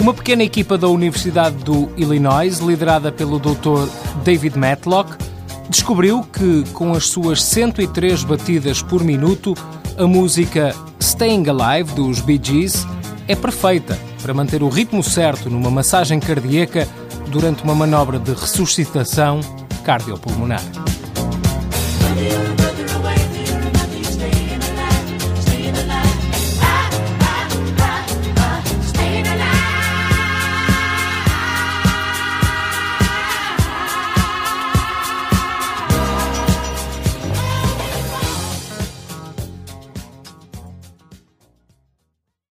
Uma pequena equipa da Universidade do Illinois, liderada pelo Dr. David Matlock, descobriu que, com as suas 103 batidas por minuto, a música Staying Alive dos Bee Gees é perfeita para manter o ritmo certo numa massagem cardíaca durante uma manobra de ressuscitação cardiopulmonar.